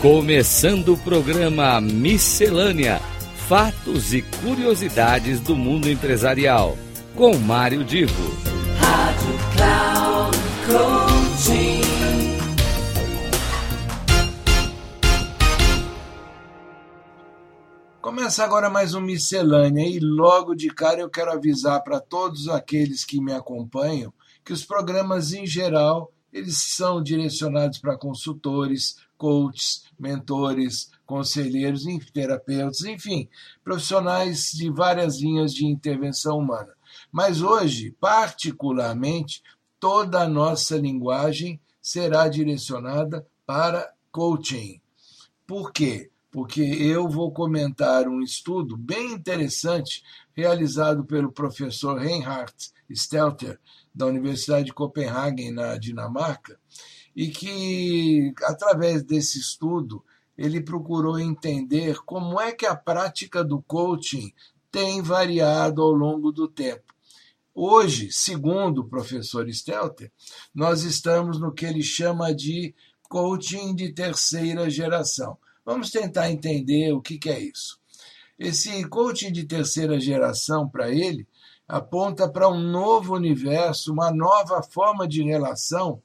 Começando o programa Miscelânea: Fatos e Curiosidades do Mundo Empresarial. Com Mário Divo. Rádio Cloud Coaching. Começa agora mais um Miscelânea e logo de cara eu quero avisar para todos aqueles que me acompanham que os programas em geral eles são direcionados para consultores, coaches, mentores, conselheiros, terapeutas, enfim, profissionais de várias linhas de intervenção humana. Mas hoje, particularmente, toda a nossa linguagem será direcionada para coaching. Por quê? Porque eu vou comentar um estudo bem interessante realizado pelo professor Reinhard Stelter, da Universidade de Copenhagen, na Dinamarca, e que, através desse estudo, ele procurou entender como é que a prática do coaching tem variado ao longo do tempo. Hoje, segundo o professor Stelter, nós estamos no que ele chama de coaching de terceira geração. Vamos tentar entender o que, que é isso. Esse coaching de terceira geração, para ele, aponta para um novo universo, uma nova forma de relação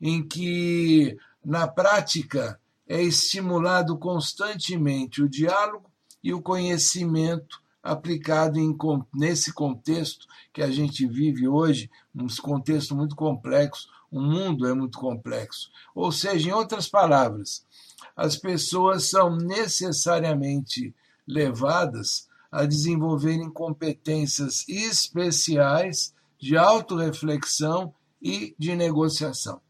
em que, na prática, é estimulado constantemente o diálogo e o conhecimento aplicado em, nesse contexto que a gente vive hoje, um contexto muito complexo, o mundo é muito complexo. Ou seja, em outras palavras, as pessoas são necessariamente levadas a desenvolverem competências especiais de autorreflexão e de negociação.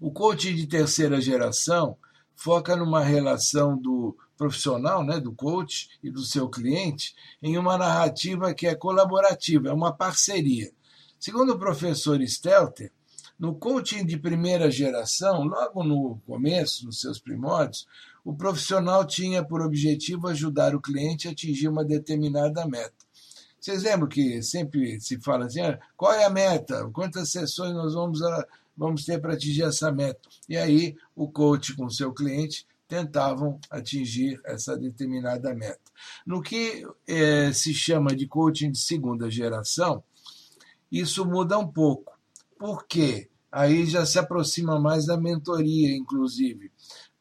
O coaching de terceira geração foca numa relação do profissional, né, do coach e do seu cliente, em uma narrativa que é colaborativa, é uma parceria. Segundo o professor Stelter, no coaching de primeira geração, logo no começo, nos seus primórdios, o profissional tinha por objetivo ajudar o cliente a atingir uma determinada meta. Vocês lembram que sempre se fala assim: ah, qual é a meta? Quantas sessões nós vamos, a, vamos ter para atingir essa meta? E aí o coach com o seu cliente tentavam atingir essa determinada meta. No que eh, se chama de coaching de segunda geração, isso muda um pouco. Por quê? Aí já se aproxima mais da mentoria, inclusive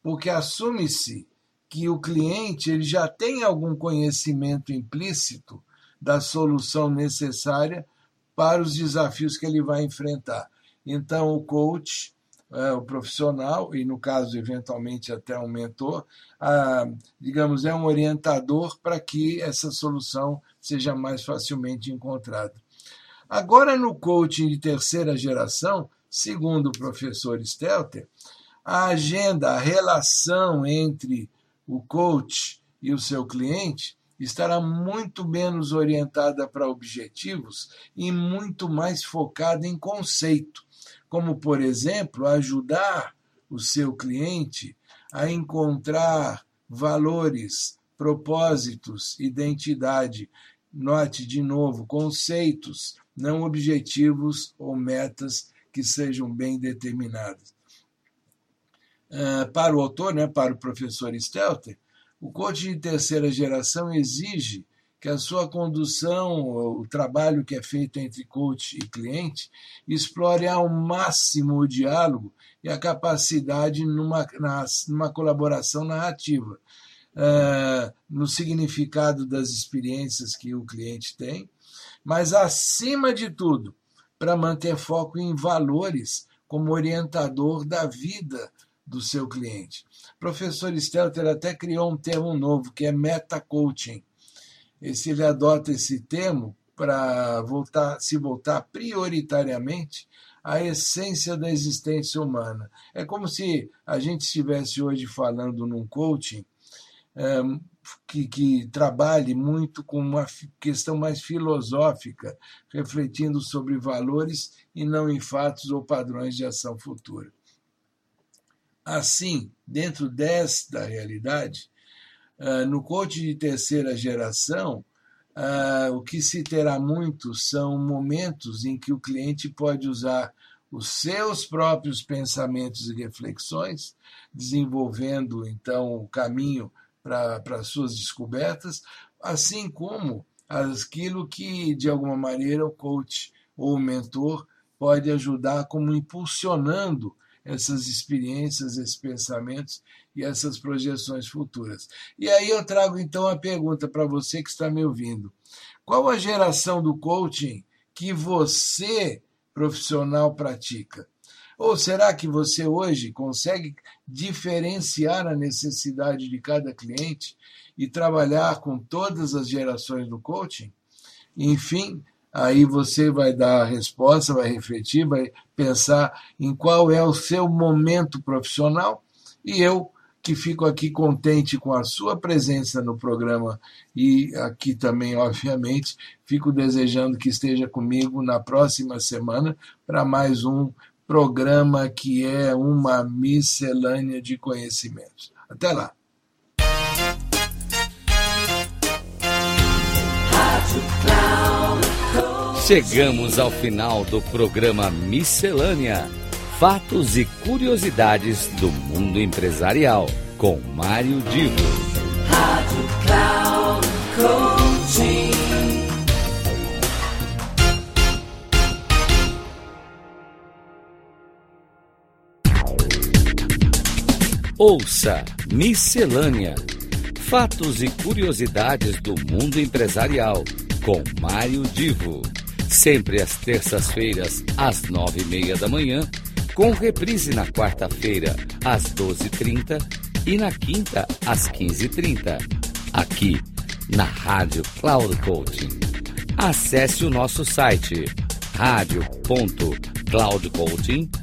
porque assume-se que o cliente ele já tem algum conhecimento implícito da solução necessária para os desafios que ele vai enfrentar. Então, o coach, é, o profissional, e no caso, eventualmente, até um mentor, digamos, é um orientador para que essa solução seja mais facilmente encontrada. Agora, no coaching de terceira geração, segundo o professor Stelter, a agenda, a relação entre o coach e o seu cliente estará muito menos orientada para objetivos e muito mais focada em conceito, como, por exemplo, ajudar o seu cliente a encontrar valores, propósitos, identidade. Note de novo, conceitos, não objetivos ou metas que sejam bem determinadas. Eh, para o autor, né, para o professor Stelter, o coaching de terceira geração exige que a sua condução, o trabalho que é feito entre coach e cliente, explore ao máximo o diálogo e a capacidade numa, numa colaboração narrativa, uh, no significado das experiências que o cliente tem, mas, acima de tudo, para manter foco em valores como orientador da vida do seu cliente. O professor Stelter até criou um termo novo, que é meta-coaching. Esse, ele adota esse termo para voltar, se voltar prioritariamente à essência da existência humana. É como se a gente estivesse hoje falando num coaching é, que, que trabalhe muito com uma questão mais filosófica, refletindo sobre valores e não em fatos ou padrões de ação futura. Assim, dentro desta realidade, uh, no coach de terceira geração, uh, o que se terá muito são momentos em que o cliente pode usar os seus próprios pensamentos e reflexões, desenvolvendo então o caminho para as suas descobertas, assim como aquilo que de alguma maneira o coach ou o mentor pode ajudar como impulsionando essas experiências, esses pensamentos e essas projeções futuras. E aí eu trago então a pergunta para você que está me ouvindo: qual a geração do coaching que você profissional pratica? Ou será que você hoje consegue diferenciar a necessidade de cada cliente e trabalhar com todas as gerações do coaching? Enfim, aí você vai dar a resposta, vai refletir, vai pensar em qual é o seu momento profissional e eu que fico aqui contente com a sua presença no programa e aqui também, obviamente, fico desejando que esteja comigo na próxima semana para mais um programa que é uma miscelânea de conhecimentos. Até lá. Chegamos ao final do programa Miscelânea fatos e curiosidades do mundo empresarial, com Mário Divo. Rádio Cloud Coaching. Ouça Miscelânea. Fatos e curiosidades do mundo empresarial, com Mário Divo. Sempre às terças-feiras, às nove e meia da manhã com reprise na quarta-feira, às 12h30 e na quinta, às 15h30, aqui na Rádio Cloud Coaching. Acesse o nosso site radio.cloudcoaching.com.br